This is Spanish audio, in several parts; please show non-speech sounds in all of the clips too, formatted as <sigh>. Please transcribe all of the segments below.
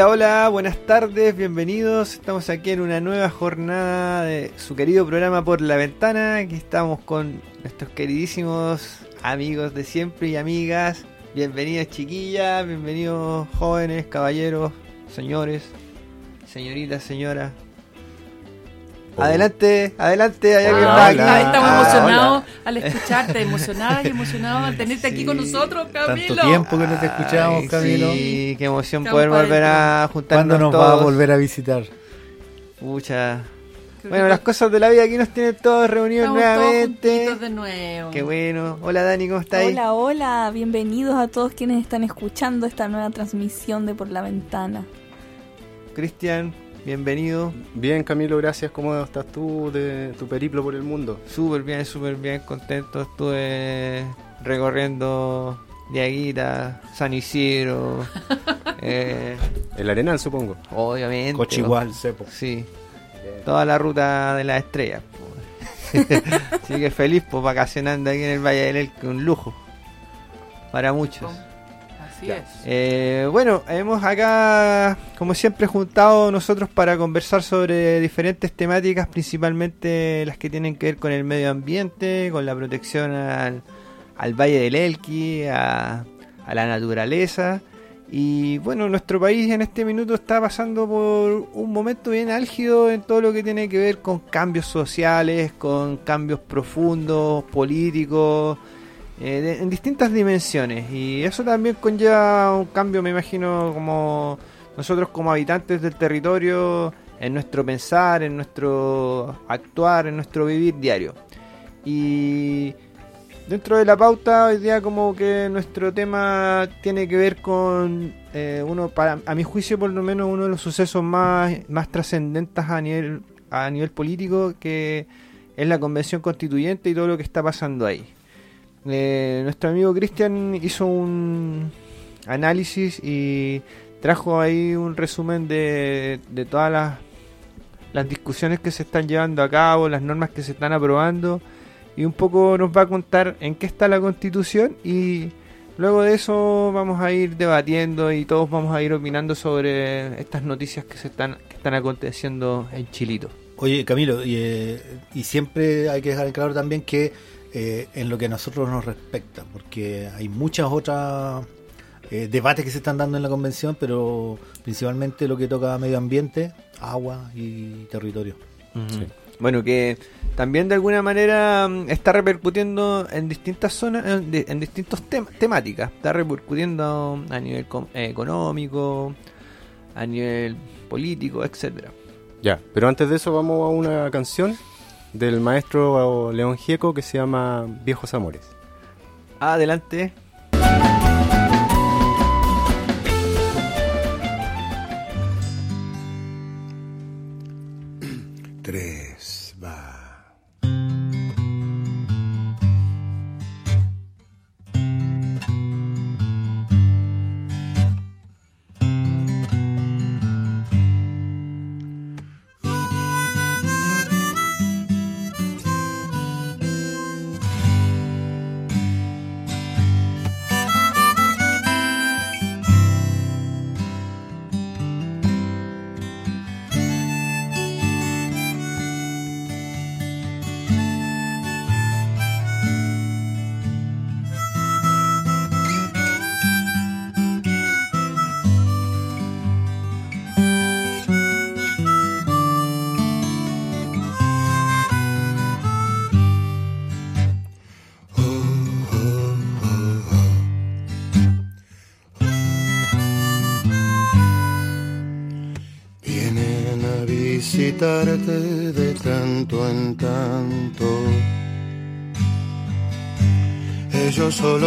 Hola, hola, buenas tardes, bienvenidos. Estamos aquí en una nueva jornada de su querido programa Por la Ventana. Aquí estamos con nuestros queridísimos amigos de siempre y amigas. Bienvenidas chiquillas, bienvenidos jóvenes, caballeros, señores, señoritas, señoras. Adelante, adelante, allá que Ah, hola, estamos Ah, emocionados al escucharte, emocionadas y emocionados al tenerte aquí con nosotros, Camilo. Tanto tiempo que no te escuchamos, Ay, Camilo. Sí, qué emoción Estamos poder volver a juntarnos ¿Cuándo nos todos. va a volver a visitar? Pucha. Bueno, las cosas de la vida aquí nos tienen todos reunidos Estamos todos nuevamente. juntitos de nuevo. Qué bueno. Hola Dani, ¿cómo estás? Hola, hola, bienvenidos a todos quienes están escuchando esta nueva transmisión de Por la Ventana. Cristian, bienvenido. Bien, Camilo, gracias. ¿Cómo estás tú de tu periplo por el mundo? Súper bien, súper bien, contento. Estuve recorriendo Diaguita, San Isidro. <laughs> eh, El Arenal, supongo. obviamente. Cochigual, Cepo. Sí. Toda la ruta de las estrellas. <laughs> Así que feliz, pues vacacionando aquí en el Valle del Elqui, un lujo. Para muchos. Así es. Eh, bueno, hemos acá, como siempre, juntado nosotros para conversar sobre diferentes temáticas, principalmente las que tienen que ver con el medio ambiente, con la protección al, al Valle del Elqui, a, a la naturaleza. Y bueno, nuestro país en este minuto está pasando por un momento bien álgido en todo lo que tiene que ver con cambios sociales, con cambios profundos, políticos, eh, de- en distintas dimensiones y eso también conlleva un cambio me imagino como nosotros como habitantes del territorio en nuestro pensar en nuestro actuar en nuestro vivir diario. Y dentro de la pauta hoy día como que nuestro tema tiene que ver con eh, uno para a mi juicio por lo menos uno de los sucesos más más trascendentes a nivel a nivel político que es la convención constituyente y todo lo que está pasando ahí eh, nuestro amigo Cristian hizo un análisis y trajo ahí un resumen de, de todas las, las discusiones que se están llevando a cabo, las normas que se están aprobando y un poco nos va a contar en qué está la constitución y luego de eso vamos a ir debatiendo y todos vamos a ir opinando sobre estas noticias que se están que están aconteciendo en Chilito. Oye, Camilo, y, eh, y siempre hay que dejar en claro también que eh, en lo que a nosotros nos respecta, porque hay muchas otras eh, debates que se están dando en la convención, pero principalmente lo que toca medio ambiente, agua y territorio. Sí. Bueno, que también de alguna manera mm, está repercutiendo en distintas zonas, en, en distintos tem- temáticas. Está repercutiendo a nivel eh, económico, a nivel político, etcétera. Ya, pero antes de eso vamos a una canción del maestro León Gieco que se llama Viejos Amores. Adelante.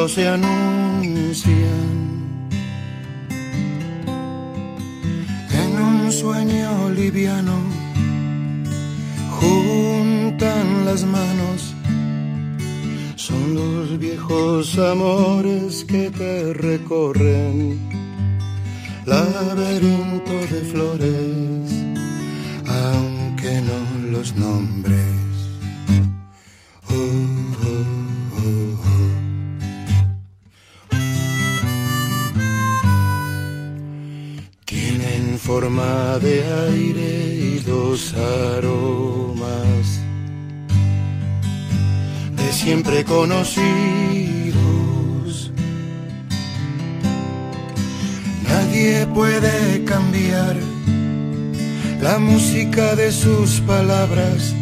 Se anuncian en un sueño liviano, juntan las manos. Son los viejos amores que te recorren, laberinto de flores, aunque no los nombres. Forma de aire y dos aromas de siempre conocidos. Nadie puede cambiar la música de sus palabras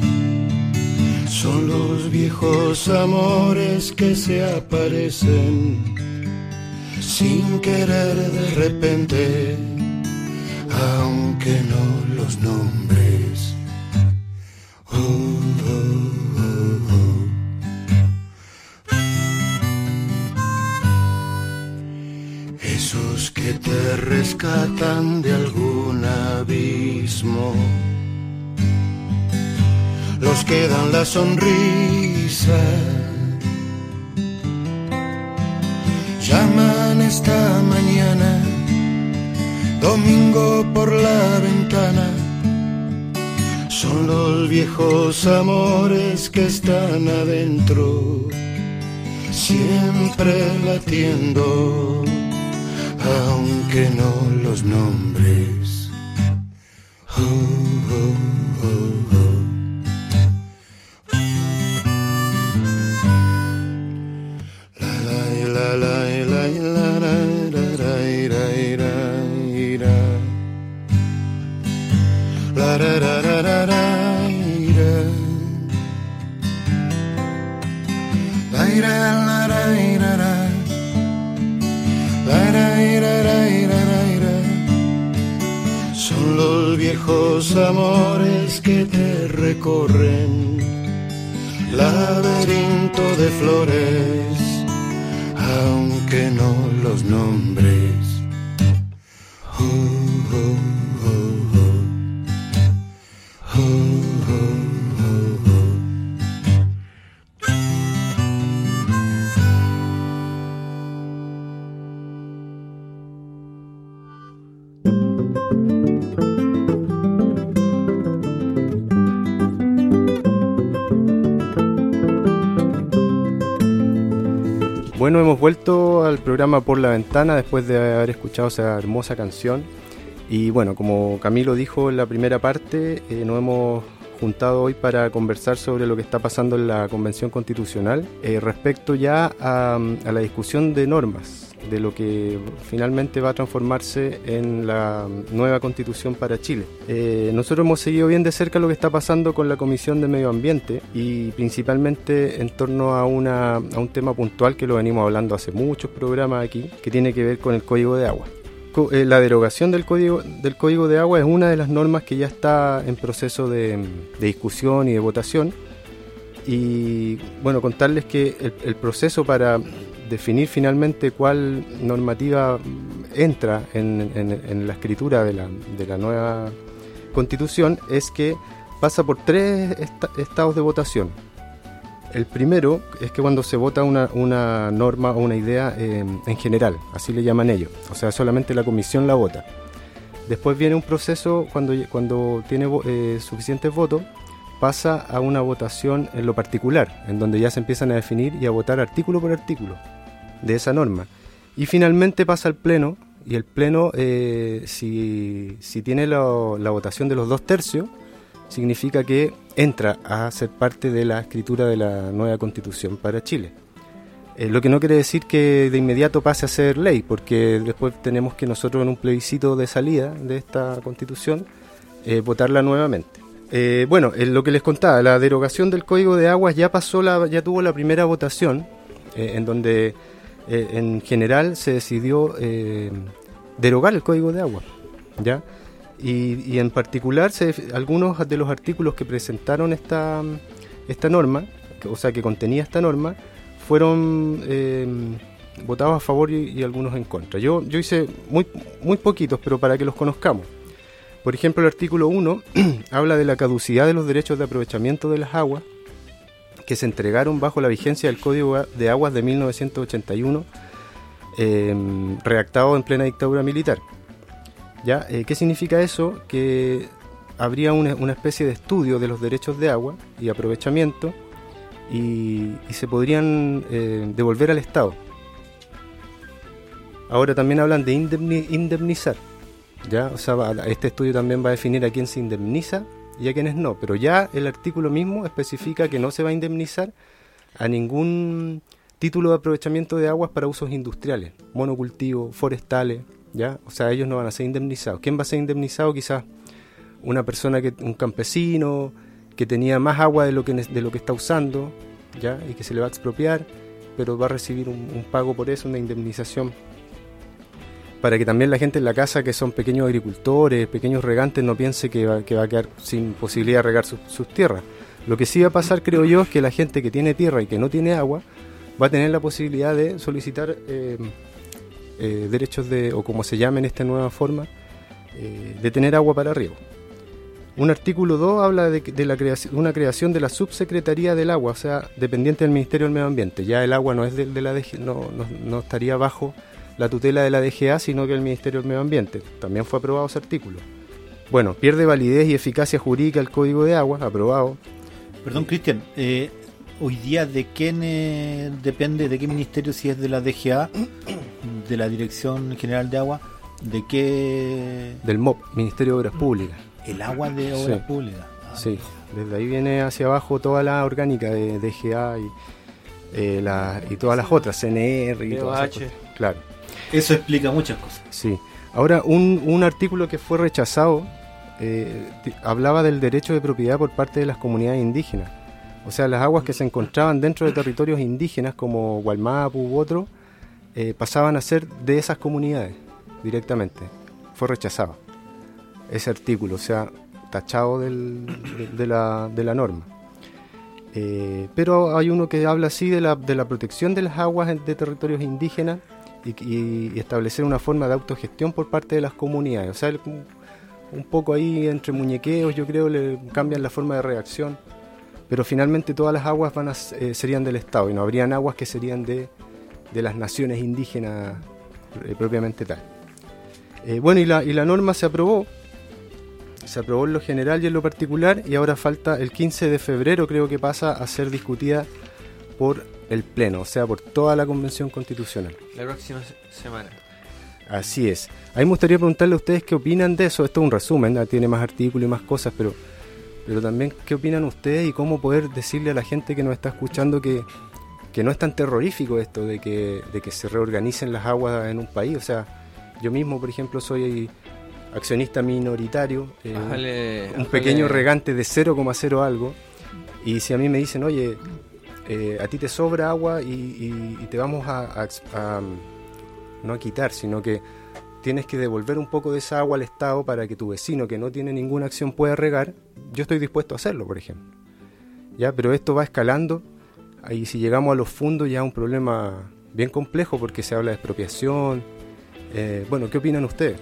son los viejos amores que se aparecen sin querer de repente, aunque no los nombres. Oh. Esos que te rescatan de algún abismo los que dan la sonrisa. Llaman esta mañana, domingo por la ventana. Son los viejos amores que están adentro, siempre latiendo, aunque no los nombres. Oh, oh, oh, viejos amores que te recorren, laberinto de flores, aunque no los nombres. Vuelto al programa Por la Ventana después de haber escuchado esa hermosa canción. Y bueno, como Camilo dijo en la primera parte, eh, nos hemos juntado hoy para conversar sobre lo que está pasando en la Convención Constitucional eh, respecto ya a, a la discusión de normas, de lo que finalmente va a transformarse en la nueva constitución para Chile. Eh, nosotros hemos seguido bien de cerca lo que está pasando con la Comisión de Medio Ambiente y principalmente en torno a, una, a un tema puntual que lo venimos hablando hace muchos programas aquí, que tiene que ver con el Código de Agua. Eh, La derogación del código, del código de agua es una de las normas que ya está en proceso de, de discusión y de votación. Y bueno, contarles que el, el proceso para definir finalmente cuál normativa entra en, la escritura de la, de la nueva constitución es que pasa por tres esta- estados de votación. El primero es que cuando se vota una, norma o una idea eh, en general, así le llaman ellos, o sea, solamente la comisión la vota. Después viene un proceso cuando, cuando tiene eh, suficientes votos, pasa a una votación en lo particular, en donde ya se empiezan a definir y a votar artículo por artículo de esa norma. Y finalmente pasa al Pleno, y el Pleno, eh, si, si tiene la- votación de los dos tercios, significa que entra a ser parte de la escritura de la nueva constitución para Chile. Eh, lo que no quiere decir que de inmediato pase a ser ley, porque después tenemos que nosotros en un plebiscito de salida de esta constitución eh, votarla nuevamente. Eh, bueno, en lo que les contaba, la derogación del Código de Aguas ya pasó, la, ya tuvo la primera votación, eh, en donde eh, en general se decidió eh, derogar el Código de Agua, ¿ya? Y, en particular algunos de los artículos que presentaron esta, esta norma, o sea, que contenía esta norma, fueron eh, votados a favor y, y algunos en contra. Yo, yo hice muy, muy poquitos, pero para que los conozcamos. Por ejemplo, el artículo 1 <clears throat> habla de la caducidad de los derechos de aprovechamiento de las aguas que se entregaron bajo la vigencia del Código de Aguas de 1981, eh, redactado en plena dictadura militar. ¿Ya? Eh, ¿Qué significa eso? Que habría una, una especie de estudio de los derechos de agua y aprovechamiento y, se podrían eh, devolver al Estado. Ahora también hablan de indemni- indemnizar. ¿ya? O sea, este estudio también va a definir a quién se indemniza y a quiénes no. Pero ya el artículo mismo especifica que no se va a indemnizar a ningún título de aprovechamiento de aguas para usos industriales, monocultivos, forestales, ¿ya? O sea, ellos no van a ser indemnizados. ¿Quién va a ser indemnizado? Quizás una persona que un campesino que tenía más agua de lo que de lo que está usando, ¿ya? Y que se le va a expropiar, pero va a recibir un pago por eso, una indemnización. Para que también la gente en la casa, que son pequeños agricultores, pequeños regantes, no piense que va, que va a quedar sin posibilidad de regar sus- tierras. Lo que sí va a pasar, creo yo, es que la gente que tiene tierra y que no tiene agua va a tener la posibilidad de solicitar eh, eh, derechos de, o como se llama en esta nueva forma, eh, de tener agua para riego. Un artículo 2 habla de, de la creación, una creación de la subsecretaría del agua, o sea, dependiente del Ministerio del Medio Ambiente. Ya el agua no es de, de la no, no, no estaría bajo la tutela de la DGA, sino que el Ministerio del Medio Ambiente. También fue aprobado ese artículo. Bueno, pierde validez y eficacia jurídica el Código de Agua, aprobado. Perdón, Cristian, eh, hoy día de quién eh, depende, de qué ministerio, si es de la DGA, <coughs> de la Dirección General de Agua, de qué... Del MOP, Ministerio de Obras Públicas. El agua de obras Sí. públicas. Ah, Sí, desde ahí viene hacia abajo toda la orgánica de DGA y, eh, la- y todas las otras, CNR y todas esas cosas. Claro, Eso explica muchas cosas. sí. Ahora, un, un artículo que fue rechazado eh, hablaba del derecho de propiedad por parte de las comunidades indígenas. O sea, las aguas que se encontraban dentro de territorios indígenas como Gualmapu u otro, eh, pasaban a ser de esas comunidades directamente. Fue rechazado ese artículo, o sea, tachado de, la, de la norma. Eh, pero hay uno que habla así de la, de la protección de las aguas de territorios indígenas y, establecer una forma de autogestión por parte de las comunidades. O sea, un, poco ahí entre muñequeos, yo creo, cambian la forma de reacción. Pero finalmente todas las aguas van a, eh, serían del Estado y no habrían aguas que serían de, de las naciones indígenas eh, propiamente tal. Eh, bueno, y la, y la norma se aprobó, se aprobó en lo general y en lo particular, y ahora falta el 15 de febrero, creo que pasa a ser discutida por el Pleno, o sea, por toda la Convención Constitucional. La próxima se- semana. Así es. A mí me gustaría preguntarle a ustedes qué opinan de eso. Esto es un resumen, ¿no? tiene más artículos y más cosas, pero, pero también qué opinan ustedes y cómo poder decirle a la gente que nos está escuchando que, que no es tan terrorífico esto de que, de que se reorganicen las aguas en un país. O sea, yo mismo, por ejemplo, soy accionista minoritario, eh, un pequeño regante de 0,0 algo, y si a mí me dicen, oye, eh, a ti te sobra agua y, te vamos a, mm, no a quitar, sino que tienes que devolver un poco de esa agua al Estado para que tu vecino que no tiene ninguna acción pueda regar, yo estoy dispuesto a hacerlo, por ejemplo. Ya, pero esto va escalando y si llegamos a los fondos ya es un problema bien complejo porque se habla de expropiación. Eh, bueno, ¿qué opinan ustedes?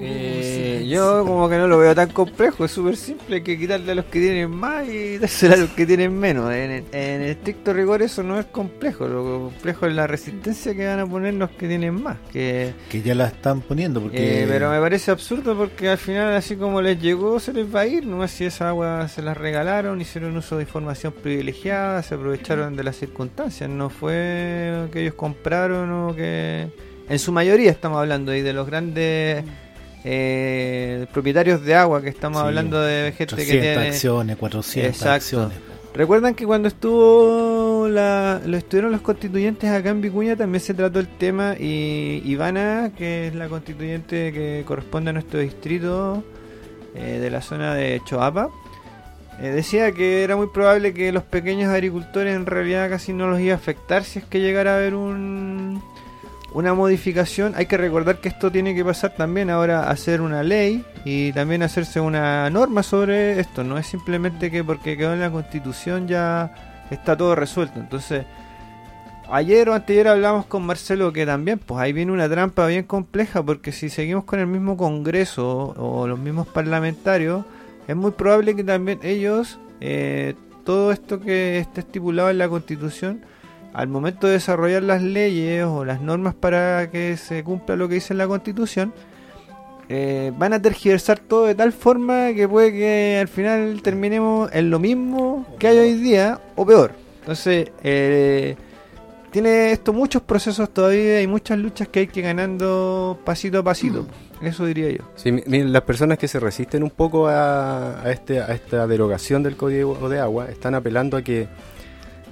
Eh, yo como que no lo veo tan complejo, es súper simple, hay que quitarle a los que tienen más y <laughs> dárselo a los que tienen menos. En, el- en el estricto rigor eso no es complejo, lo complejo es la resistencia que van a poner los que tienen más. Que, Que ya la están poniendo porque... eh, pero me parece absurdo porque al final así como les llegó se les va a ir, nomás si esa agua se las regalaron, hicieron uso de información privilegiada, se aprovecharon de las circunstancias, no fue que ellos compraron o que... En su mayoría estamos hablando y de los grandes eh, propietarios de agua que estamos Sí, hablando de gente que 300 tiene... acciones, 400 Exacto. acciones. ¿Recuerdan que cuando estuvo la, lo estuvieron los constituyentes acá en Vicuña también se trató el tema y Ivana, que es la constituyente que corresponde a nuestro distrito eh, de la zona de Choapa, eh, decía que era muy probable que los pequeños agricultores en realidad casi no los iba a afectar si es que llegara a haber un, una modificación. Hay que recordar que esto tiene que pasar también ahora hacer una ley y también hacerse una norma sobre esto. No es simplemente que porque quedó en la constitución ya está todo resuelto. Entonces, ayer o anteayer hablamos con Marcelo que también, pues ahí viene una trampa bien compleja, porque si seguimos con el mismo Congreso o los mismos parlamentarios, es muy probable que también ellos, eh, todo esto que esté estipulado en la Constitución, al momento de desarrollar las leyes o las normas para que se cumpla lo que dice la Constitución, eh, van a tergiversar todo de tal forma que puede que al final terminemos en lo mismo que hay hoy día o peor. Entonces, eh, tiene esto muchos procesos todavía y muchas luchas que hay que ir ganando pasito a pasito. Eso diría yo. Sí, mi- miren, las personas que se resisten un poco a, a este, a esta derogación del Código de Agua están apelando a que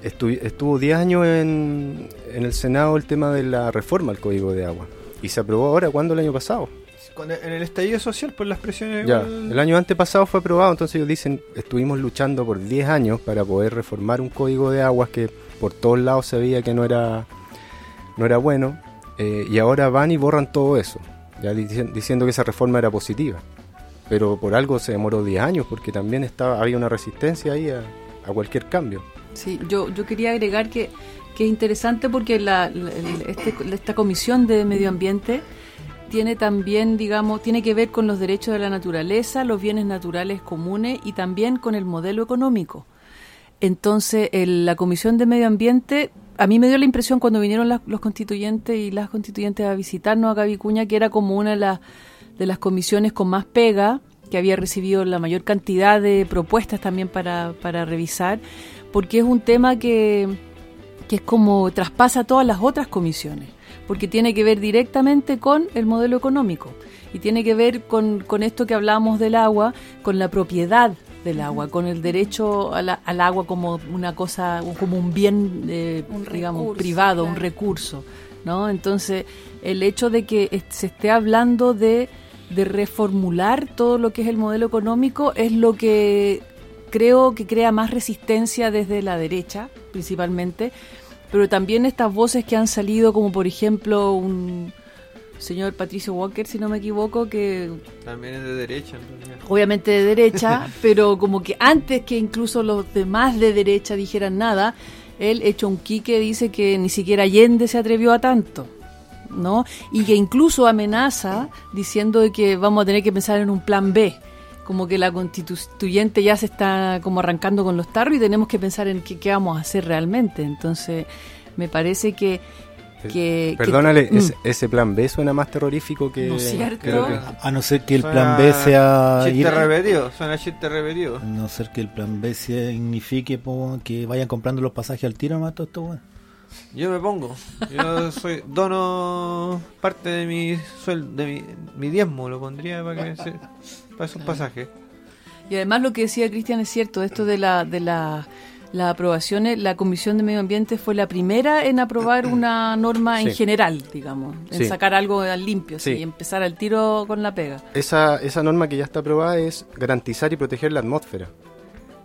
estu- estuvo 10 años en, en el Senado el tema de la reforma al Código de Agua. Y se aprobó ahora, ¿cuándo? El año pasado. Cuando- en el estallido social, por las presiones. Ya, igual- el año antepasado fue aprobado, entonces ellos dicen, estuvimos luchando por 10 años para poder reformar un código de aguas que por todos lados se veía que no era, no era bueno, eh, y ahora van y borran todo eso, ya dici- diciendo que esa reforma era positiva. Pero por algo se demoró 10 años, porque también estaba, había una resistencia ahí a, a cualquier cambio. Sí, yo, yo quería agregar que, que es interesante porque la, la- este- esta comisión de medio ambiente tiene también, digamos, tiene que ver con los derechos de la naturaleza, los bienes naturales comunes y también con el modelo económico. Entonces, el- la comisión de medio ambiente, a mí me dio la impresión cuando vinieron las- los constituyentes y las constituyentes a visitarnos a Vicuña que era como una de las, de las comisiones con más pega, que había recibido la mayor cantidad de propuestas también para, para revisar, porque es un tema que, que es como traspasa todas las otras comisiones, porque tiene que ver directamente con el modelo económico y tiene que ver con, con esto que hablábamos del agua, con la propiedad del agua, con el derecho a la- al agua como una cosa, como un bien, eh, Un digamos, recurso, privado, un recurso, ¿no? Entonces, el hecho de que se esté hablando de, de reformular todo lo que es el modelo económico es lo que creo que crea más resistencia desde la derecha, principalmente, pero también estas voces que han salido, como por ejemplo un señor Patricio Walker, si no me equivoco, que También es de derecha. en realidad. obviamente de derecha, <laughs> pero como que antes que incluso los demás de derecha dijeran nada, él hecho un quique dice que ni siquiera Allende se atrevió a tanto, ¿no? Y que incluso amenaza diciendo que vamos a tener que pensar en un plan B, como que la constituyente ya se está como arrancando con los tarros y tenemos que pensar en qué, qué vamos a hacer realmente. Entonces, me parece que... que- que- Perdónale, Mm. ese, ese plan B suena más terrorífico que... ¿No es cierto? que que- A no ser que el Suena plan B sea Chiste ir- repetido, suena chiste repetido. A no ser que el plan B signifique po, que vayan comprando los pasajes al tiro más todo esto, weón. Yo me pongo. Yo soy dono parte de mi sueldo, de mi, mi diezmo, lo pondría para que se, para esos pasajes. Y además lo que decía Cristian es cierto, esto de la de la las aprobaciones, la Comisión de Medio Ambiente fue la primera en aprobar <clears throat> una norma en general, digamos, en Sí. sacar algo al limpio, sí, Sí. y empezar al tiro con la pega. Esa, esa norma que ya está aprobada es garantizar y proteger la atmósfera,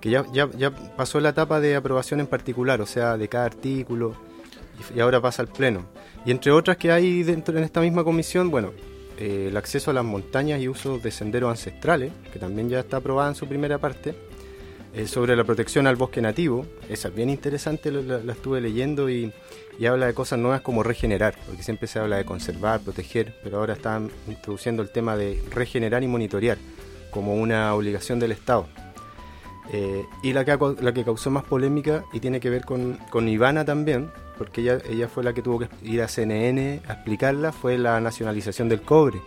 que ya, ya, ya pasó la etapa de aprobación en particular, o sea, de cada artículo, y, y ahora pasa al Pleno. Y entre otras que hay dentro en esta misma comisión, bueno, eh, el acceso a las montañas y uso de senderos ancestrales, que también ya está aprobada en su primera parte, eh, sobre la protección al bosque nativo, esa es bien interesante, la, estuve leyendo y, y habla de cosas nuevas como regenerar, porque siempre se habla de conservar, proteger, pero ahora están introduciendo el tema de regenerar y monitorear como una obligación del Estado. Eh, y la que, la que causó más polémica y tiene que ver con, con Ivana también, porque ella, ella fue la que tuvo que ir a CNN a explicarla, fue la nacionalización del cobre.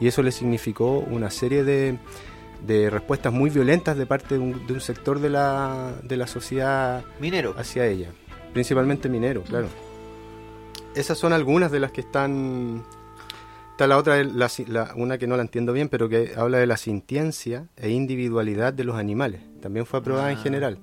Y eso le significó una serie de, de respuestas muy violentas de parte de un, de un sector de la, de la sociedad Minero. hacia ella, principalmente minero, claro. Esas son algunas de las que están... Está la otra, la, la- una que no la entiendo bien, pero que habla de la sintiencia e individualidad de los animales. También fue aprobada en general.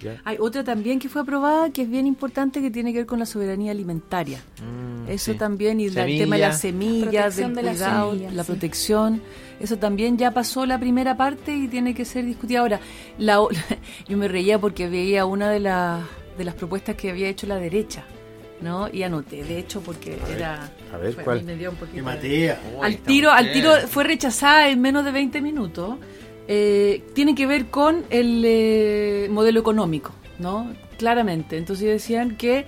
¿Ya? Hay otra también que fue aprobada que es bien importante que tiene que ver con la soberanía alimentaria. Mm, Eso sí. también, y el tema de las semillas, del de cuidado, semillas, la sí. protección, eso también ya pasó la primera parte y tiene que ser discutida. Ahora, la, o- <laughs> yo me reía porque veía una de, las de las propuestas que había hecho la derecha, ¿no? Y anoté, de hecho, porque era... a ver, fue- ¿cuál? me dio un poquito de- Matías. al tiro, al tiro fue rechazada en menos de 20 minutos. Eh, tiene que ver con el eh, modelo económico, ¿no? Claramente. Entonces decían que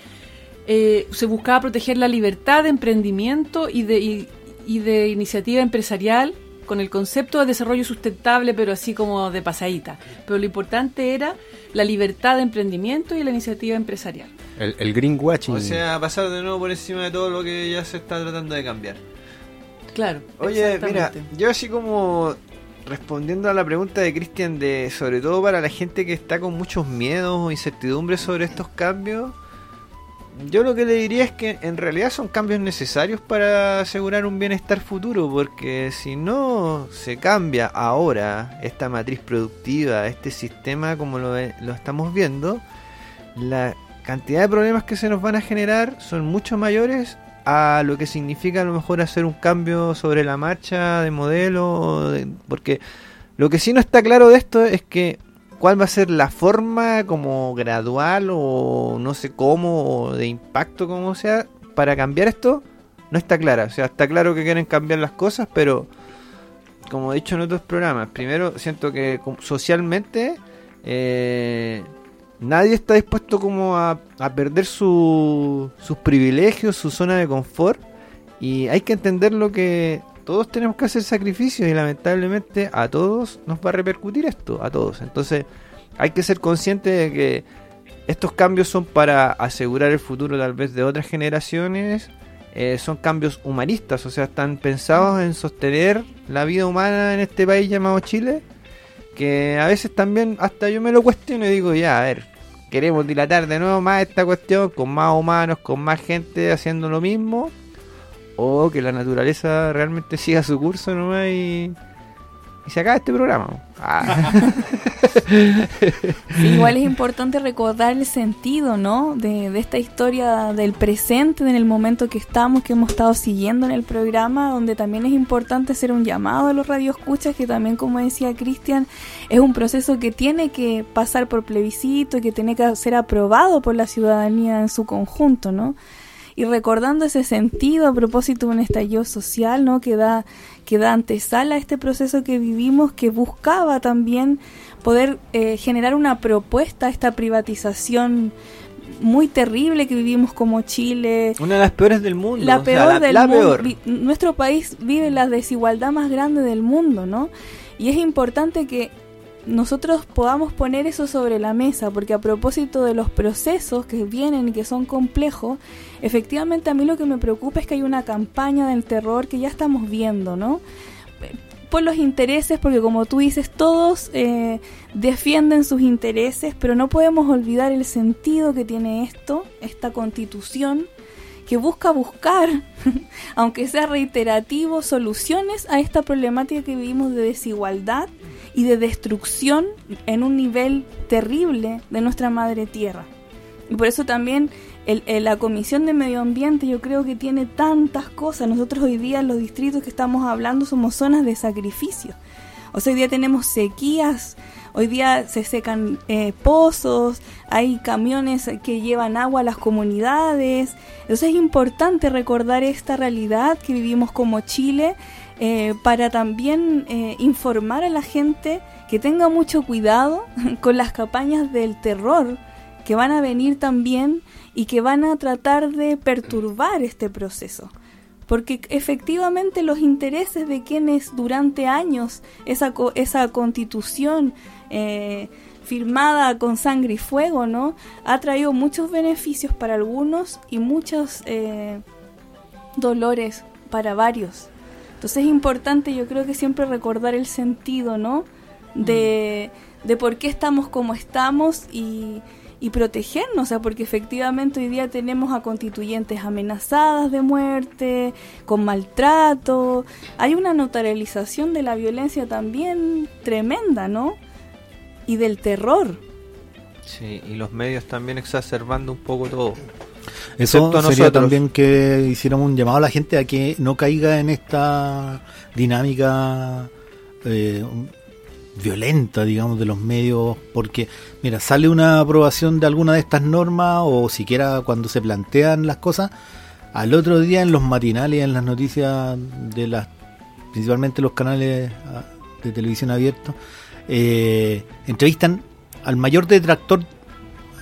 eh, se buscaba proteger la libertad de emprendimiento y de, y, y de iniciativa empresarial con el concepto de desarrollo sustentable, pero así como de pasadita. Pero lo importante era la libertad de emprendimiento y la iniciativa empresarial. El, el greenwashing. O sea, pasar de nuevo por encima de todo lo que ya se está tratando de cambiar. Claro. Oye, mira, yo así como respondiendo a la pregunta de Cristian de sobre todo para la gente que está con muchos miedos o incertidumbres sobre estos cambios, yo lo que le diría es que en realidad son cambios necesarios para asegurar un bienestar futuro, porque si no se cambia ahora esta matriz productiva, este sistema como lo, lo estamos viendo, la cantidad de problemas que se nos van a generar son mucho mayores a lo que significa a lo mejor hacer un cambio sobre la marcha de modelo, de- porque lo que sí no está claro de esto es que cuál va a ser la forma como gradual o no sé cómo o de impacto como sea para cambiar esto no está clara, o sea, está claro que quieren cambiar las cosas, pero como he dicho en otros programas, primero siento que socialmente eh, nadie está dispuesto como a, a perder su- sus privilegios, su zona de confort y hay que entender lo que todos tenemos que hacer sacrificios y lamentablemente a todos nos va a repercutir esto, a todos. Entonces hay que ser consciente de que estos cambios son para asegurar el futuro tal vez de otras generaciones. eh, son cambios humanistas, o sea, están pensados en sostener la vida humana en este país llamado Chile. Que a veces también hasta yo me lo cuestiono y digo, ya, a ver, queremos dilatar de nuevo más esta cuestión con más humanos, con más gente haciendo lo mismo, o que la naturaleza realmente siga su curso nomás y, y se acaba este programa. Ah. <laughs> Igual es importante recordar el sentido, ¿no? De, de esta historia del presente, en el momento que estamos, que hemos estado siguiendo en el programa, donde también es importante hacer un llamado a los radioescuchas, que también, como decía Cristian, es un proceso que tiene que pasar por plebiscito que tiene que ser aprobado por la ciudadanía en su conjunto, ¿no? y recordando ese sentido a propósito de un estallido social, ¿no? Que da, que da antesala a este proceso que vivimos, que buscaba también poder eh, generar una propuesta a esta privatización muy terrible que vivimos como Chile. Una de las peores del mundo. La o sea, peor la- del la mundo. peor. Nuestro país vive la desigualdad más grande del mundo, ¿no? Y es importante que nosotros podamos poner eso sobre la mesa, porque a propósito de los procesos que vienen y que son complejos, efectivamente a mí lo que me preocupa es que hay una campaña del terror que ya estamos viendo, ¿no? Por los intereses, porque como tú dices, todos eh, defienden sus intereses, pero no podemos olvidar el sentido que tiene esto, esta constitución, que busca buscar, <laughs> aunque sea reiterativo, soluciones a esta problemática que vivimos de desigualdad y de destrucción en un nivel terrible de nuestra madre tierra. Y por eso también el- el- la Comisión de Medio Ambiente yo creo que tiene tantas cosas. Nosotros hoy día en los distritos que estamos hablando somos zonas de sacrificio. O sea, hoy día tenemos sequías, hoy día se secan eh, pozos, hay camiones que llevan agua a las comunidades. Entonces es importante recordar esta realidad que vivimos como Chile eh, para también eh, informar a la gente que tenga mucho cuidado <laughs> con las campañas del terror que van a venir también y que van a tratar de perturbar este proceso. Porque efectivamente los intereses de quienes durante años esa, esa constitución eh, firmada con sangre y fuego, ¿no? Ha traído muchos beneficios para algunos y muchos eh, dolores para varios. Entonces es importante, yo creo que siempre recordar el sentido, ¿no? De, de por qué estamos como estamos y, y protegernos, o sea, porque efectivamente hoy día tenemos a constituyentes amenazadas de muerte, con maltrato, hay una notarialización de la violencia también tremenda, ¿no? Y del terror. Sí, y los medios también exacerbando un poco todo. Eso Excepto sería nosotros. también que hiciéramos un llamado a la gente a que no caiga en esta dinámica eh, violenta, digamos, de los medios, porque, mira, sale una aprobación de alguna de estas normas o siquiera cuando se plantean las cosas, al otro día en los matinales, en las noticias de las, principalmente los canales ah, de televisión abiertos, eh, entrevistan al mayor detractor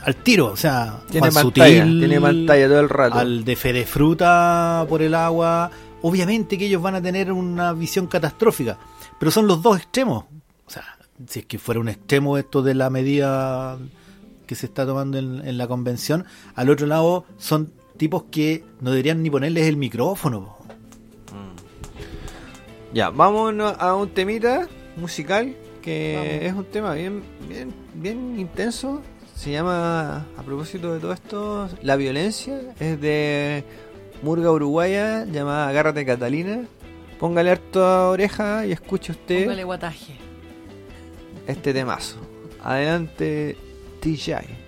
al tiro, o sea, Tiene Juan pantalla, Sutil, tiene pantalla todo el rato. al de Fede Fruta por el agua. Obviamente que ellos van a tener una visión catastrófica, pero son los dos extremos. Si es que fuera un extremo esto de la medida que se está tomando en, en la convención, al otro lado son tipos que no deberían ni ponerles el micrófono. po. Ya, vámonos a un temita musical que es un tema bien, bien, bien intenso. Se llama, a propósito de todo esto, La Violencia. Es de Murga Uruguaya, llamada Agárrate Catalina. Póngale harta oreja y escuche usted Póngale guataje. Este temazo. Adelante, TJ.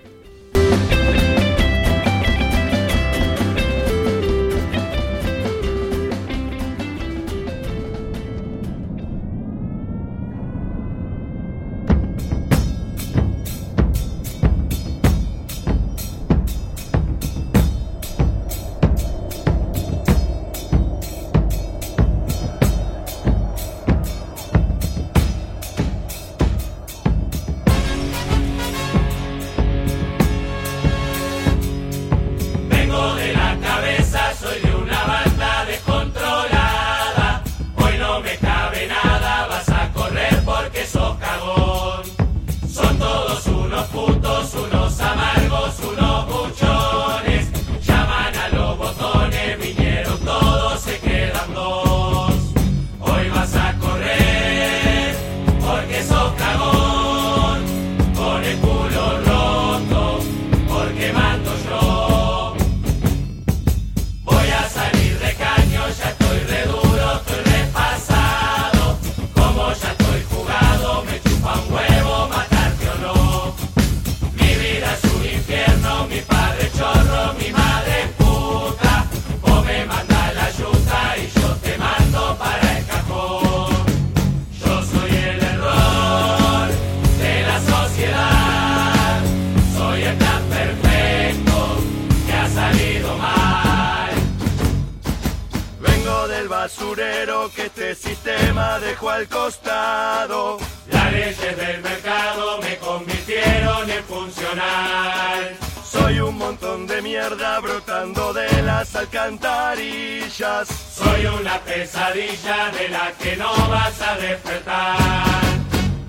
Que este sistema dejó al costado. Las leyes del mercado me convirtieron en funcional. Soy un montón de mierda brotando de las alcantarillas. Soy una pesadilla de la que no vas a despertar.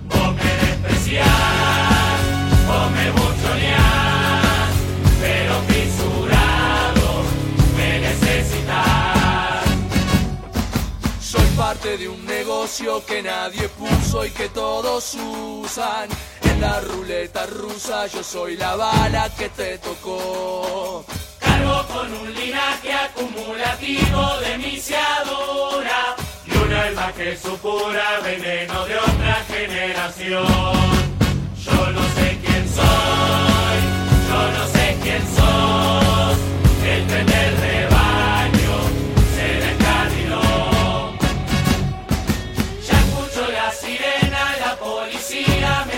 Vos me despreciás, vos me buchoneás, pero fisurado me necesitas. Parte de un negocio que nadie puso y que todos usan. En la ruleta rusa yo soy la bala que te tocó. Cargo con un linaje acumulativo de misiadura y un alma que supura veneno de otra generación. Yo no sé quién soy, yo no sé quién sos, el tren del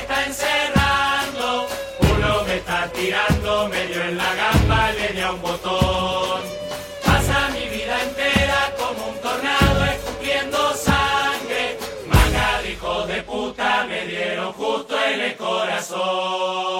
está encerrando. Uno me está tirando medio en la gamba, le di a un botón. Pasa mi vida entera como un tornado escupiendo sangre. Manga de puta me dieron justo en el corazón.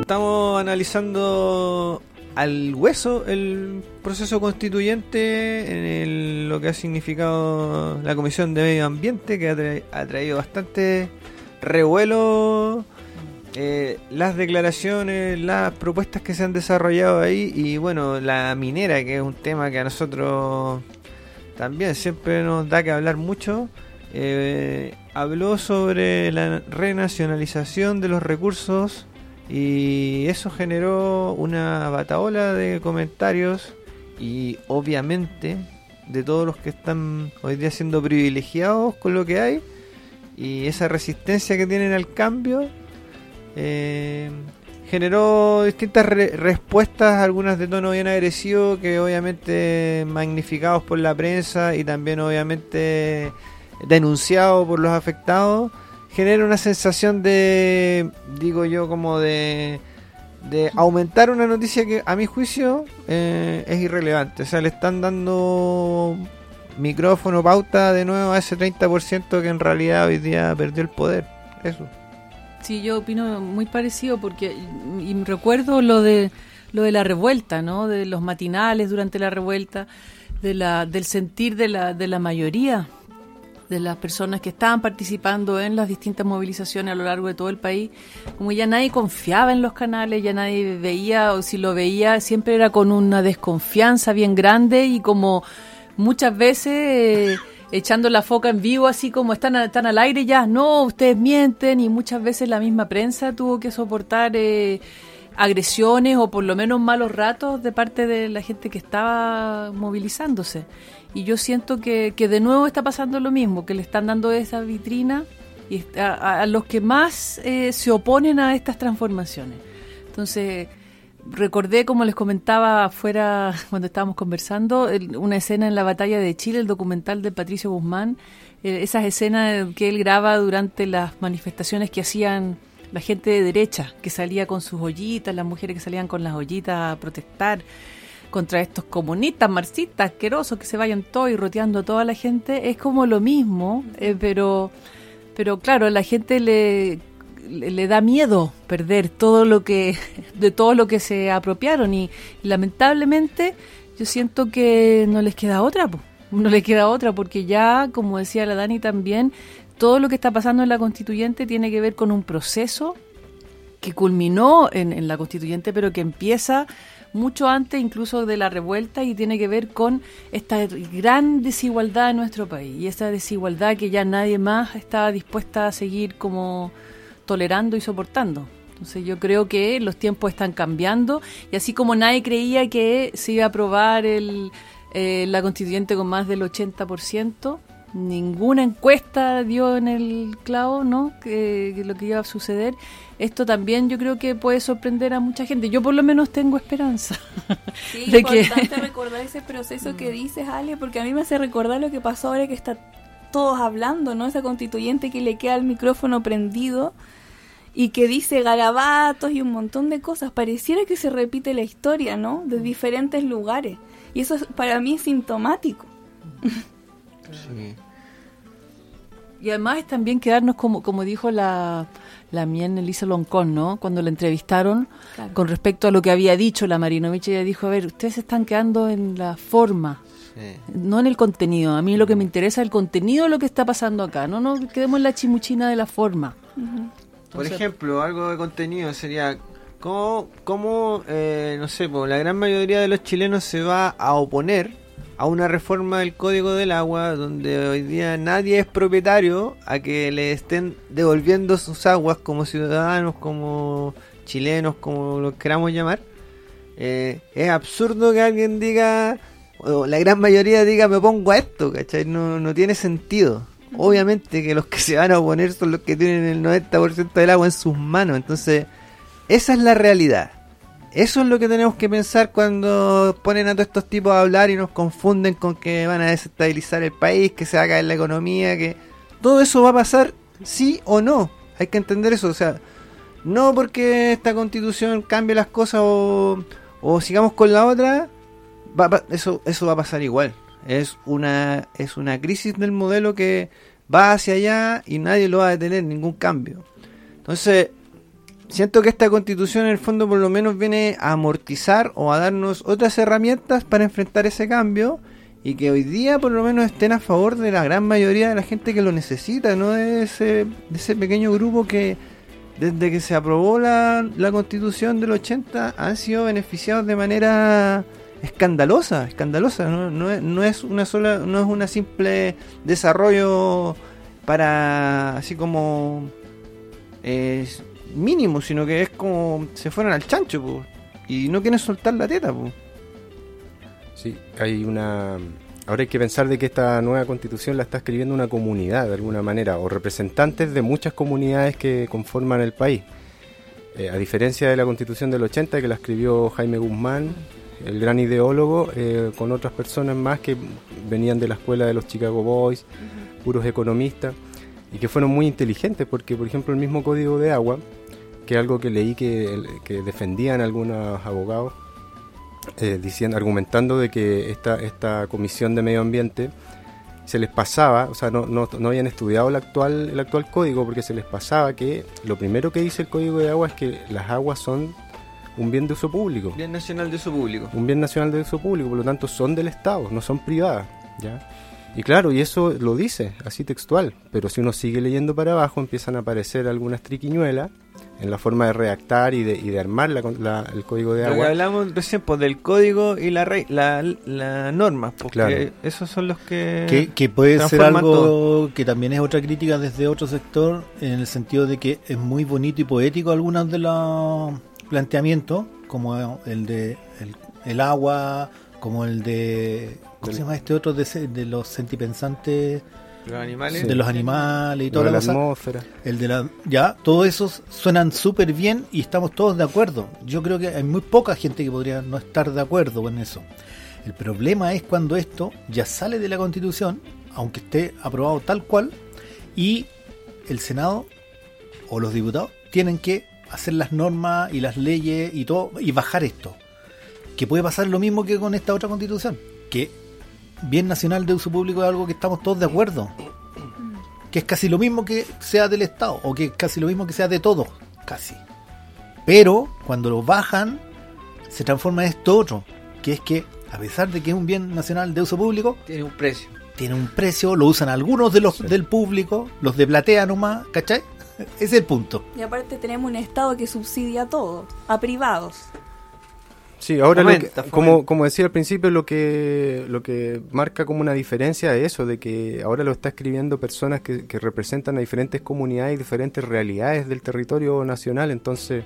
Estamos analizando al hueso el proceso constituyente en el- lo que ha significado la Comisión de Medio Ambiente, que ha traído bastante revuelo eh, las declaraciones, las propuestas que se han desarrollado ahí y bueno, la minera, que es un tema que a nosotros también siempre nos da que hablar mucho. eh, habló sobre la renacionalización de los recursos y eso generó una bataola de comentarios y obviamente de todos los que están hoy día siendo privilegiados con lo que hay y esa resistencia que tienen al cambio eh, generó distintas re- respuestas, algunas de tono bien agresivo que obviamente magnificados por la prensa y también obviamente denunciado por los afectados, genera una sensación de, digo yo, como de, aumentar una noticia que a mi juicio eh, es irrelevante. O sea, le están dando micrófono, pauta de nuevo a ese 30% que en realidad hoy día perdió el poder. Eso. Sí, yo opino muy parecido porque y recuerdo lo de lo de la revuelta, ¿no? De los matinales durante la revuelta, de la del sentir de la de la mayoría de las personas que estaban participando en las distintas movilizaciones a lo largo de todo el país, como ya nadie confiaba en los canales, ya nadie veía o si lo veía siempre era con una desconfianza bien grande y como muchas veces eh, echando la foca en vivo, así como están, están al aire ya, no, ustedes mienten y muchas veces la misma prensa tuvo que soportar eh, agresiones o por lo menos malos ratos de parte de la gente que estaba movilizándose. Y yo siento que, que de nuevo está pasando lo mismo, que le están dando esa vitrina y a, a los que más eh, se oponen a estas transformaciones. Entonces, recordé, como les comentaba afuera <laughs> cuando estábamos conversando, una escena en la batalla de Chile, el documental de Patricio Guzmán, eh, esas escenas que él graba durante las manifestaciones que hacían la gente de derecha, que salía con sus ollitas, las mujeres que salían con las ollitas a protestar contra estos comunistas, marxistas, asquerosos, que se vayan todos y roteando a toda la gente, es como lo mismo, eh, pero, pero claro, la gente le, le, da miedo perder todo lo que, <laughs> de todo lo que se apropiaron y, lamentablemente yo siento que no les queda otra, no les queda otra, porque ya, como decía la Dani también, todo lo que está pasando en la constituyente tiene que ver con un proceso que culminó en, en la constituyente, pero que empieza mucho antes incluso de la revuelta y tiene que ver con esta gran desigualdad en nuestro país y esta desigualdad que ya nadie más está dispuesta a seguir como tolerando y soportando. Entonces yo creo que los tiempos están cambiando y así como nadie creía que se iba a aprobar el, eh, la constituyente con más del 80%, ninguna encuesta dio en el clavo, ¿no? Que, que, lo que iba a suceder. Esto también yo creo que puede sorprender a mucha gente. Yo por lo menos tengo esperanza. <laughs> Sí, de importante que... <laughs> recordar ese proceso que dices, Ale, porque a mí me hace recordar lo que pasó ahora que está todos hablando, ¿no? Esa constituyente que le queda el micrófono prendido y que dice garabatos y un montón de cosas. Pareciera que se repite la historia, ¿no? De diferentes lugares. Y eso para mí es sintomático. Sí. Y además es también quedarnos como, como dijo la, la Mien Elisa Loncón, ¿no? Cuando la entrevistaron claro. con respecto a lo que había dicho la Marinovich, ella dijo, a ver, ustedes se están quedando en la forma, sí. no en el contenido. A mí lo que me interesa es el contenido de lo que está pasando acá, no nos quedemos en la chimuchina de la forma. Uh -huh. Por ejemplo, algo de contenido sería cómo, cómo eh, no sé, pues, la gran mayoría de los chilenos se va a oponer a una reforma del Código del Agua donde hoy día nadie es propietario a que le estén devolviendo sus aguas como ciudadanos, como chilenos, como lo queramos llamar. Eh, es absurdo que alguien diga, o la gran mayoría diga me pongo a esto, ¿cachai? No, no tiene sentido. Obviamente que los que se van a oponer son los que tienen el 90% del agua en sus manos. Entonces, esa es la realidad. Eso es lo que tenemos que pensar cuando ponen a todos estos tipos a hablar y nos confunden con que van a desestabilizar el país, que se va a caer la economía, que todo eso va a pasar sí o no. Hay que entender eso. O sea, no porque esta constitución cambie las cosas o, o sigamos con la otra, va, eso, eso va a pasar igual. Es una, es una crisis del modelo que va hacia allá y nadie lo va a detener, ningún cambio. Entonces, siento que esta constitución en el fondo por lo menos viene a amortizar o a darnos otras herramientas para enfrentar ese cambio y que hoy día por lo menos estén a favor de la gran mayoría de la gente que lo necesita, no de ese, de ese pequeño grupo que desde que se aprobó la, la constitución del 80 han sido beneficiados de manera escandalosa, escandalosa, no, no, no es una sola, no es una simple desarrollo para así como eh, mínimo, sino que es como se fueron al chancho po, y no quieren soltar la teta. Po. Sí, hay una... Ahora hay que pensar de que esta nueva constitución la está escribiendo una comunidad de alguna manera, o representantes de muchas comunidades que conforman el país. Eh, a diferencia de la constitución del 80 que la escribió Jaime Guzmán, el gran ideólogo, eh, con otras personas más que venían de la escuela de los Chicago Boys, puros economistas y que fueron muy inteligentes porque, por ejemplo, el mismo código de agua, que algo que leí que, que defendían algunos abogados, eh, diciendo, argumentando de que esta, esta comisión de medio ambiente se les pasaba, o sea, no, no, no habían estudiado el actual, el actual código porque se les pasaba que lo primero que dice el código de agua es que las aguas son un bien de uso público. Bien nacional de uso público. Un bien nacional de uso público, por lo tanto son del Estado, no son privadas. ¿ya? Y claro, y eso lo dice, así textual, pero si uno sigue leyendo para abajo empiezan a aparecer algunas triquiñuelas en la forma de redactar y de, y de armar la, la- el código de Lo que agua. hablamos recién pues, del código y la, rey, la, la norma, porque Claro. esos son los que... Que, que puede ser algo todo. que también es otra crítica desde otro sector, en el sentido de que es muy bonito y poético algunos de los planteamientos, como el de el, el agua, como el de... ¿Cómo se llama este otro? De, se- de los sentipensantes, Los animales. de los animales y toda de la la cosa. atmósfera. El de la, ya, todos esos suenan súper bien y estamos todos de acuerdo. Yo creo que hay muy poca gente que podría no estar de acuerdo con eso. El problema es cuando esto ya sale de la constitución, aunque esté aprobado tal cual, y el Senado o los diputados tienen que hacer las normas y las leyes y todo y bajar esto. Que puede pasar lo mismo que con esta otra constitución, que bien nacional de uso público es algo que estamos todos de acuerdo que es casi lo mismo que sea del Estado, o que es casi lo mismo que sea de todos, casi. Pero cuando lo bajan, se transforma en esto otro, que es que, a pesar de que es un bien nacional de uso público, Tiene un precio. tiene un precio, lo usan algunos de los Sí. del público, los de platea nomás, ¿cachai? <laughs> Ese es el punto. Y aparte tenemos un Estado que subsidia todo, a privados. Sí, ahora lo que- como, como decía al principio, lo que, lo que marca como una diferencia es eso, de que ahora lo está escribiendo personas que, que representan a diferentes comunidades y diferentes realidades del territorio nacional, entonces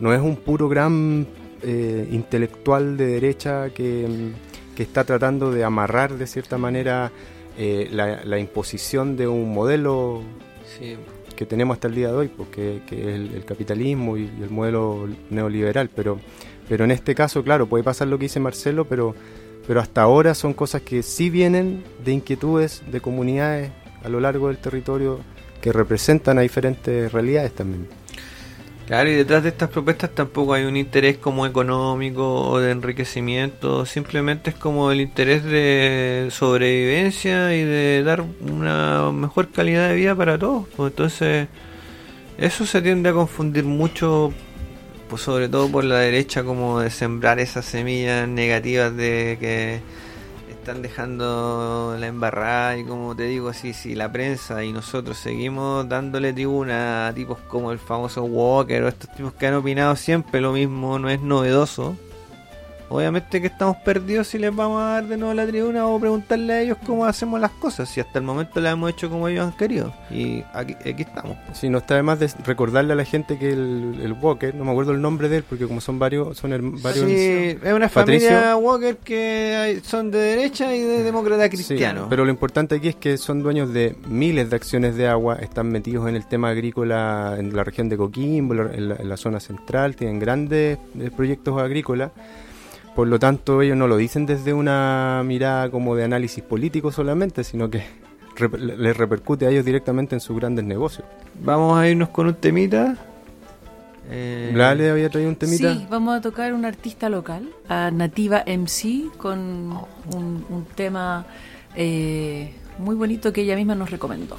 no es un puro gran eh, intelectual de derecha que, que está tratando de amarrar de cierta manera eh, la, la imposición de un modelo Sí. que tenemos hasta el día de hoy, porque que es el, el capitalismo y, y el modelo neoliberal, pero pero en este caso, claro, puede pasar lo que dice Marcelo, pero pero hasta ahora son cosas que sí vienen de inquietudes de comunidades a lo largo del territorio que representan a diferentes realidades también. Claro, y detrás de estas propuestas tampoco hay un interés como económico o de enriquecimiento, simplemente es como el interés de sobrevivencia y de dar una mejor calidad de vida para todos. Pues entonces, eso se tiende a confundir mucho, pues sobre todo por la derecha, como de sembrar esas semillas negativas de que están dejando la embarrada y como te digo así si la prensa y nosotros seguimos dándole tribuna a tipos como el famoso Walker o estos tipos que han opinado siempre lo mismo no es novedoso obviamente que estamos perdidos si les vamos a dar de nuevo la tribuna o preguntarle a ellos cómo hacemos las cosas si hasta el momento las hemos hecho como ellos han querido. Y aquí, aquí estamos. Sí, no está de más de recordarle a la gente que el, el Walker, no me acuerdo el nombre de él, porque como son varios, son varios... Sí, es una Patricio. familia Walker que hay- son de derecha y de demócrata Sí, cristiano. pero lo importante aquí es que son dueños de miles de acciones de agua, están metidos en el tema agrícola en la región de Coquimbo, en la, en la- en la zona central, tienen grandes eh, proyectos agrícolas. Por lo tanto, ellos no lo dicen desde una mirada como de análisis político solamente, sino que <laughs> rep- les repercute a ellos directamente en sus grandes negocios. Vamos a irnos con un temita. Eh, Lale había traído un temita. Sí, vamos a tocar un artista local, a Nativa MC, con un, un tema eh, muy bonito que ella misma nos recomendó.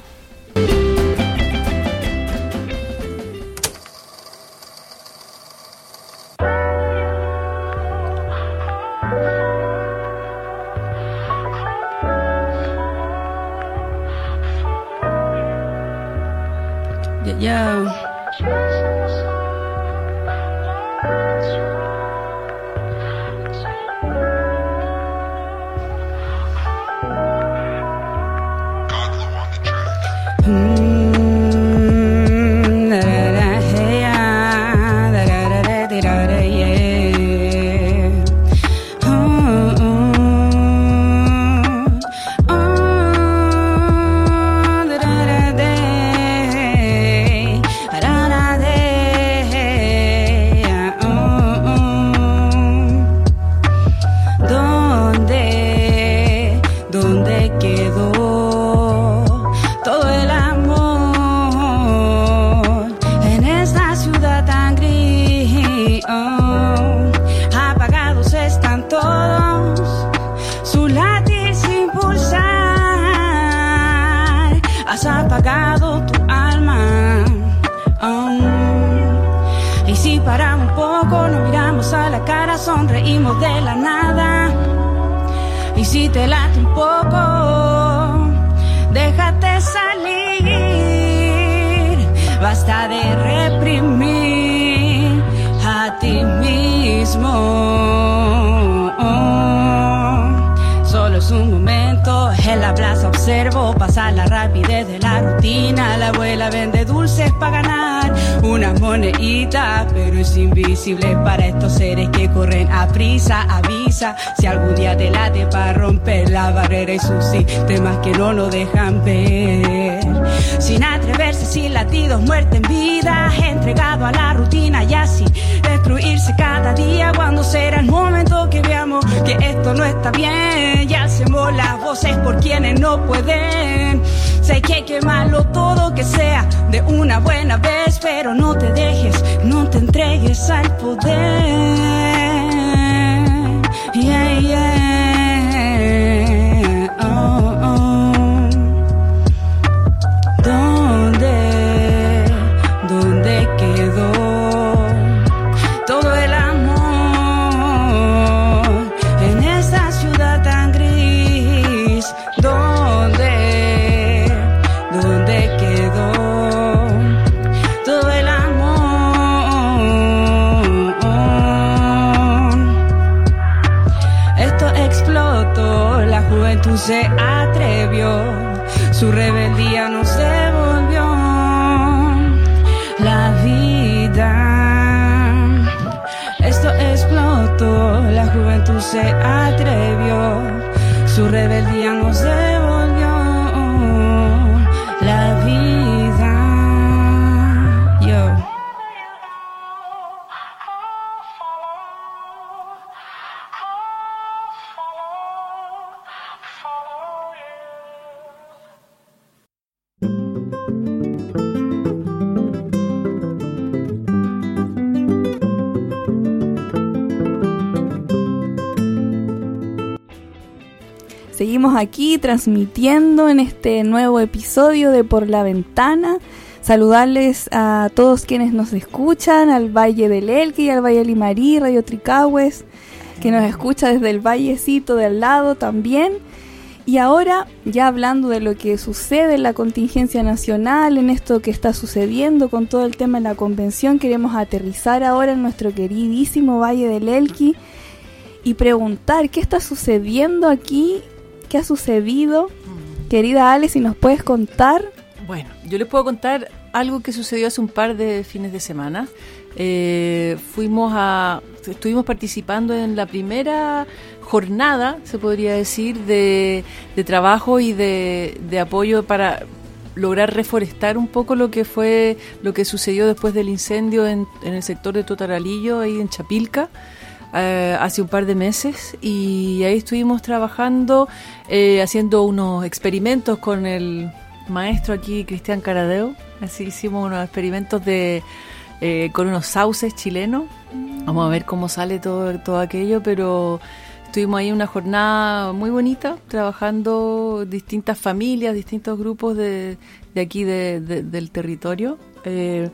Nos miramos a la cara, sonreímos de la nada. Y si te late un poco, déjate salir. Basta de reprimir a ti mismo. Solo es un momento en la plaza observo pasar la rapidez de la rutina. La abuela vende dulces para ganar unas moneditas, pero es invisible para estos seres que corren a prisa. Avisa si algún día te late para romper la barrera y sus sistemas que no lo dejan ver. Sin atreverse, sin latidos, muerte en vida, entregado a la rutina y así destruirse cada día. Cuando será el momento que veamos que esto no está bien, ya hacemos las voces por quienes no pueden. Sé que hay que quemarlo todo, que sea de una buena vez, pero no te dejes, no te entregues al poder. Yeah, yeah. Se atrevió, su rebeldía no se volvió la vida. Esto explotó, la juventud se atrevió, su rebeldía no se Aquí transmitiendo en este nuevo episodio de Por la Ventana. Saludarles a todos quienes nos escuchan, al Valle del Elqui, al Valle Limarí, Radio Tricahues, que nos escucha desde el vallecito de al lado también. Y ahora, ya hablando de lo que sucede en la contingencia nacional, en esto que está sucediendo con todo el tema de la convención, queremos aterrizar ahora en nuestro queridísimo Valle del Elqui y preguntar qué está sucediendo aquí, qué ha sucedido. Querida Ale, si nos puedes contar. Bueno, yo les puedo contar algo que sucedió hace un par de fines de semana. Eh, fuimos a, estuvimos participando en la primera jornada, se podría decir, de, trabajo y de, apoyo para lograr reforestar un poco lo que fue lo que sucedió después del incendio en, en el sector de Totaralillo, ahí en Chapilca eh, hace un par de meses y ahí estuvimos trabajando, eh, haciendo unos experimentos con el maestro aquí, Cristian Caradeo. Así hicimos unos experimentos de eh, con unos sauces chilenos. Vamos a ver cómo sale todo, todo aquello, pero estuvimos ahí una jornada muy bonita, trabajando distintas familias, distintos grupos de, de aquí de- de- del territorio. Eh,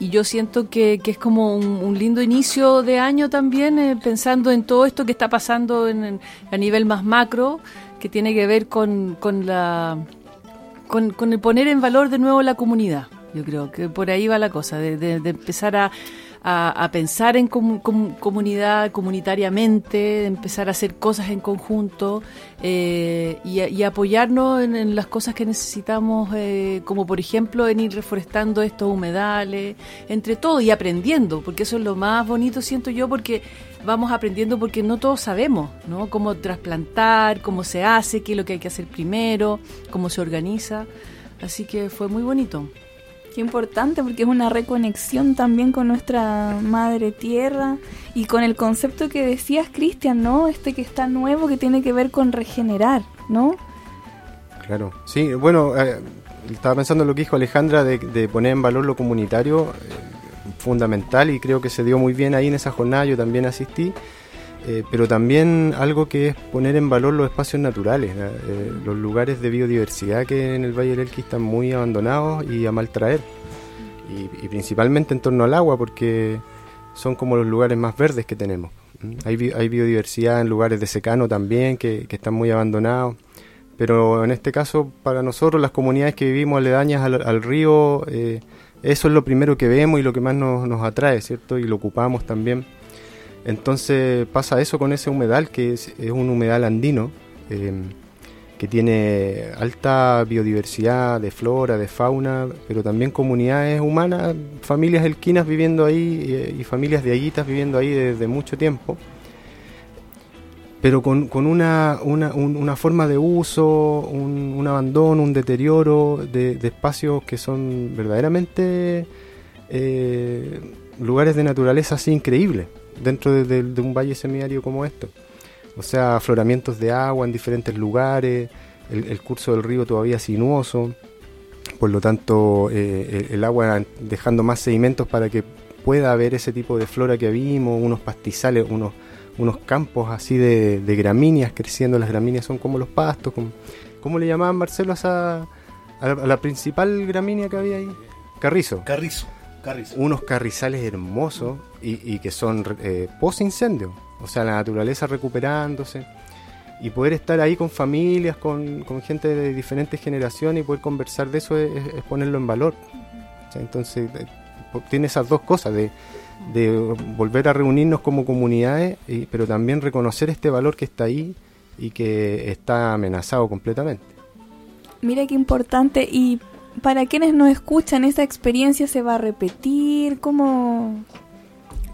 y yo siento que, que es como un, lindo inicio de año también, eh, pensando en todo esto que está pasando en, a nivel más macro, que tiene que ver con, con la con, el poner en valor de nuevo la comunidad. Yo creo que por ahí va la cosa, de empezar a, a- pensar en comu- comunidad, comunitariamente, empezar a hacer cosas en conjunto eh, y, y apoyarnos en, en las cosas que necesitamos, eh, como por ejemplo en ir reforestando estos humedales, entre todo y aprendiendo, porque eso es lo más bonito, siento yo, porque vamos aprendiendo porque no todos sabemos, ¿no? Cómo trasplantar, cómo se hace, qué es lo que hay que hacer primero, cómo se organiza. Así que fue muy bonito. Qué importante porque es una reconexión también con nuestra madre tierra y con el concepto que decías, Cristian, ¿no? Este que está nuevo que tiene que ver con regenerar, ¿no? Claro, sí, bueno, eh, estaba pensando en lo que dijo Alejandra de, de poner en valor lo comunitario, eh, fundamental y creo que se dio muy bien ahí en esa jornada, yo también asistí, eh, pero también algo que es poner en valor los espacios naturales. Eh, los lugares de biodiversidad que en el Valle del Elqui están muy abandonados y a mal traer, y, y principalmente en torno al agua, porque son como los lugares más verdes que tenemos. ¿m? Hay, bi- hay biodiversidad en lugares de secano también que, están muy abandonados. Pero en este caso, para nosotros, las comunidades que vivimos aledañas al, al río, eh, eso es lo primero que vemos y lo que más nos, nos atrae, ¿cierto? Y lo ocupamos también. Entonces pasa eso con ese humedal, que es, un humedal andino, eh, que tiene alta biodiversidad de flora, de fauna, pero también comunidades humanas, familias elquinas viviendo ahí eh, y familias de aguitas viviendo ahí desde mucho tiempo. Pero con, una, una, un- una forma de uso, un, un abandono, un deterioro de, de espacios que son verdaderamente eh, lugares de naturaleza así increíbles dentro de, de- de un valle semiárido como esto. O sea, afloramientos de agua en diferentes lugares, el, el curso del río todavía sinuoso, por lo tanto eh, el, el agua dejando más sedimentos para que pueda haber ese tipo de flora que vimos, unos pastizales, unos unos campos así de, de gramíneas creciendo. Las gramíneas son como los pastos. Como, ¿Cómo le llamaban Marcelo a, esa, a, la, a la principal gramínea que había ahí? Carrizo. Carrizo. Carrizo. Unos carrizales hermosos y, y que son eh, post incendio. O sea, la naturaleza recuperándose. Y poder estar ahí con familias, con, con gente de diferentes generaciones y poder conversar de eso es, ponerlo en valor. Entonces, eh, tiene esas dos cosas de de volver a reunirnos como comunidades, y- pero también reconocer este valor que está ahí y que está amenazado completamente. Mira qué importante. Y para quienes nos escuchan, ¿esa experiencia se va a repetir? ¿Cómo...?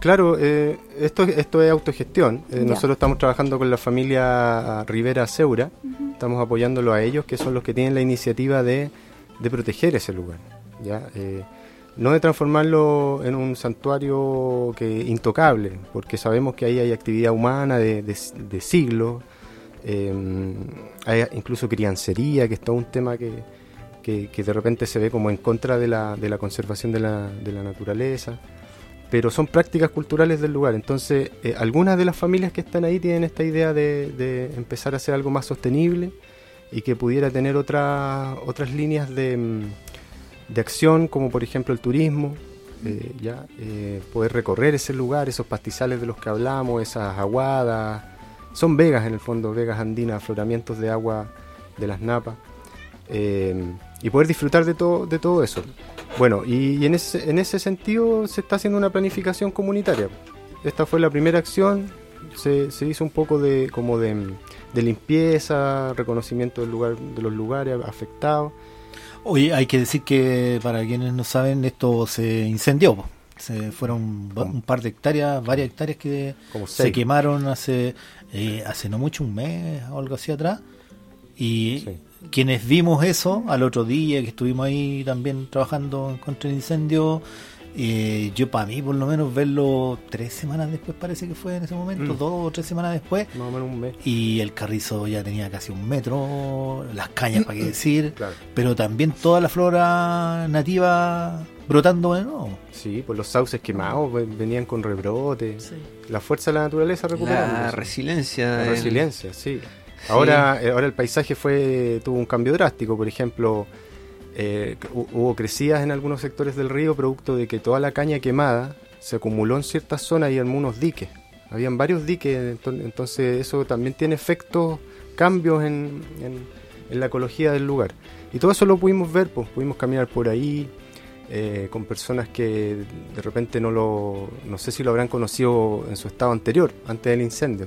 Claro, eh, esto, esto es autogestión. Eh. Nosotros estamos trabajando con la familia Rivera Seura, estamos apoyándolo a ellos, que son los que tienen la iniciativa de, de proteger ese lugar. ¿ya? Eh, no de transformarlo en un santuario que intocable, porque sabemos que ahí hay actividad humana de, de- de siglos, hay incluso criancería, que es todo un tema que, que, que de repente se ve como en contra de la, de la conservación de la, de la naturaleza pero son prácticas culturales del lugar. Entonces, eh, algunas de las familias que están ahí tienen esta idea de, de empezar a hacer algo más sostenible y que pudiera tener otras otras líneas de, mm, de acción, como por ejemplo el turismo, eh, ya eh, poder recorrer ese lugar, esos pastizales de los que hablamos, esas aguadas, son vegas en el fondo, vegas andinas, afloramientos de agua de las napas, y poder disfrutar de todo, de todo eso. Bueno, y, y en, ese, en ese sentido se está haciendo una planificación comunitaria. Esta fue la primera acción, se, se hizo un poco de como de, de limpieza, reconocimiento del lugar, de los lugares afectados. Oye, hay que decir que para quienes no saben, esto se incendió. Se fueron un par de hectáreas, varias hectáreas que Como se quemaron hace eh, hace no mucho, un mes o algo así atrás. Y Sí. Quienes vimos eso al otro día, que estuvimos ahí también trabajando en contra del incendio, eh, yo para mí por lo menos verlo tres semanas después parece que fue en ese momento, Mm. dos o tres semanas después, Más o menos un mes. y el carrizo ya tenía casi un metro, las cañas para qué decir, Claro. pero también toda la flora nativa brotando de nuevo. Sí, pues los sauces quemados ve- venían con rebrote. La fuerza de la naturaleza recuperando. La resiliencia. La resiliencia, sí. Ahora, eh, ahora el paisaje fue tuvo un cambio drástico. Por ejemplo, eh, hu- hubo crecidas en algunos sectores del río producto de que toda la caña quemada se acumuló en ciertas zonas y en algunos diques. Habían varios diques, ento- entonces eso también tiene efectos, cambios en, en- en la ecología del lugar. Y todo eso lo pudimos ver, pues pudimos caminar por ahí eh, con personas que de repente no lo, no sé si lo habrán conocido en su estado anterior, antes del incendio.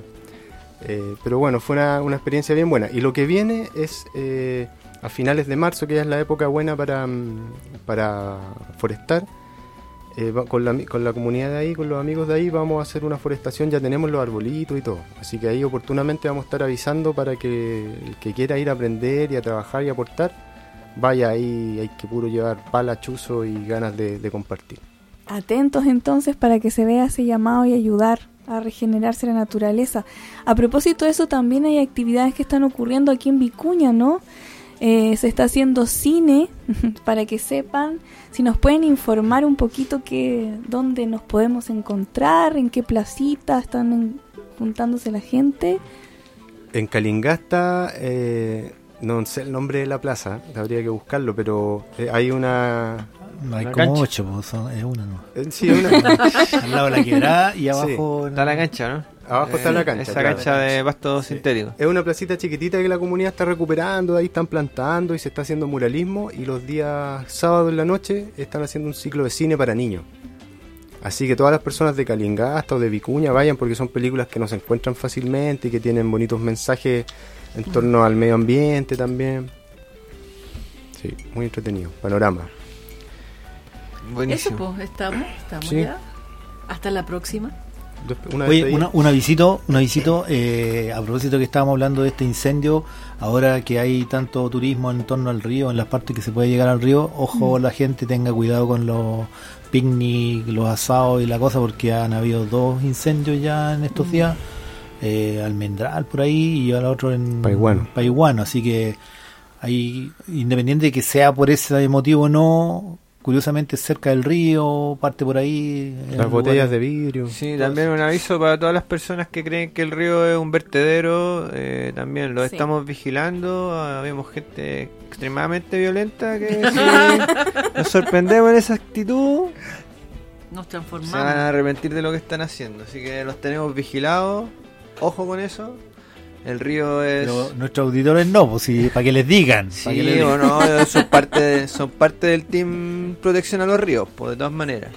Eh, pero bueno, fue una, una experiencia bien buena. Y lo que viene es eh, a finales de marzo, que ya es la época buena para, mm, para forestar. eh, con, la, con la comunidad de ahí, con los amigos de ahí, vamos a hacer una forestación. Ya tenemos los arbolitos y todo. Así que ahí oportunamente vamos a estar avisando para que el que quiera ir a aprender y a trabajar y aportar, vaya ahí. Hay que puro llevar pala, chuzo y ganas de, de compartir. Atentos entonces para que se vea ese llamado y ayudar a regenerarse la naturaleza. A propósito de eso, también hay actividades que están ocurriendo aquí en Vicuña, ¿no? Eh, se está haciendo cine, <laughs> para que sepan, si nos pueden informar un poquito que, dónde nos podemos encontrar, en qué placita están juntándose la gente. En Calingasta, eh, no sé el nombre de la plaza, habría que buscarlo, pero eh, hay una No hay como cancha. ocho, pues, son- es una, ¿no? Eh, Sí, una- <laughs> Al lado de la quebrada y abajo. Está la cancha, ¿no? abajo está la cancha. Esa claro. cancha de pasto sintético. Es una placita chiquitita que la comunidad está recuperando, ahí están plantando y se está haciendo muralismo y los días sábados en la noche están haciendo un ciclo de cine para niños. Así que todas las personas de Calingasta o de Vicuña vayan porque son películas que no se encuentran fácilmente y que tienen bonitos mensajes en torno al medio ambiente también. Sí, muy entretenido. Panorama. Eso pues, estamos, estamos Sí. ya. Hasta la próxima. Una Oye, una, una visito, una visito eh, a propósito que estábamos hablando de este incendio, ahora que hay tanto turismo en torno al río, en las partes que se puede llegar al río, ojo la gente tenga cuidado con los picnic, los asados y la cosa, porque han habido dos incendios ya en estos días, eh, Almendral por ahí y al otro en Paiguano. Paiguano, así que hay, independiente de que sea por ese motivo o no, curiosamente cerca del río, parte por ahí. en Las botellas lugares- de vidrio. Sí, también un aviso para todas las personas que creen que el río es un vertedero. eh, también lo Sí. estamos vigilando. Habemos gente extremadamente violenta que <laughs> si nos sorprendemos en esa actitud. Nos Se van a transformamos. arrepentir de lo que están haciendo. Así que los tenemos vigilados. Ojo con eso. El río es. Pero nuestros auditores no, pues sí, para que les digan. para Sí, que les o digan. no, <laughs> son parte, de- son parte del team protección a los ríos, pues de todas maneras.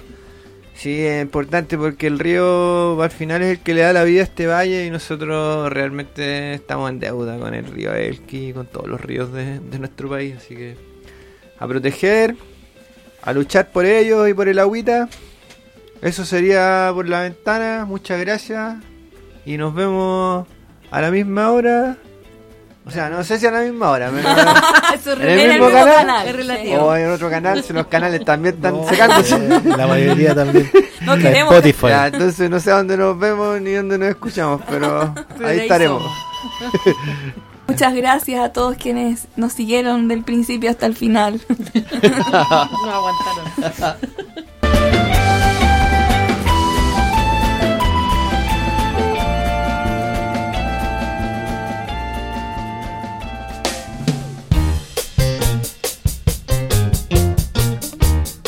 Sí, es importante porque el río al final es el que le da la vida a este valle y nosotros realmente estamos en deuda con el río Elqui y con todos los ríos de, de nuestro país. Así que a proteger, a luchar por ellos y por el agüita. Eso sería por la ventana. Muchas gracias y nos vemos a la misma hora. O sea, no sé si a la misma hora. Eso es <laughs> ¿En el mismo canal? Es relativo. O en otro canal, si los canales también están No, secándose. eh, la mayoría también. No queremos. Spotify. Ya, entonces no sé a dónde nos vemos ni dónde nos escuchamos, pero, <laughs> Pero ahí ahí estaremos. somos. Muchas gracias a todos quienes nos siguieron del principio hasta el final. <laughs> No aguantaron.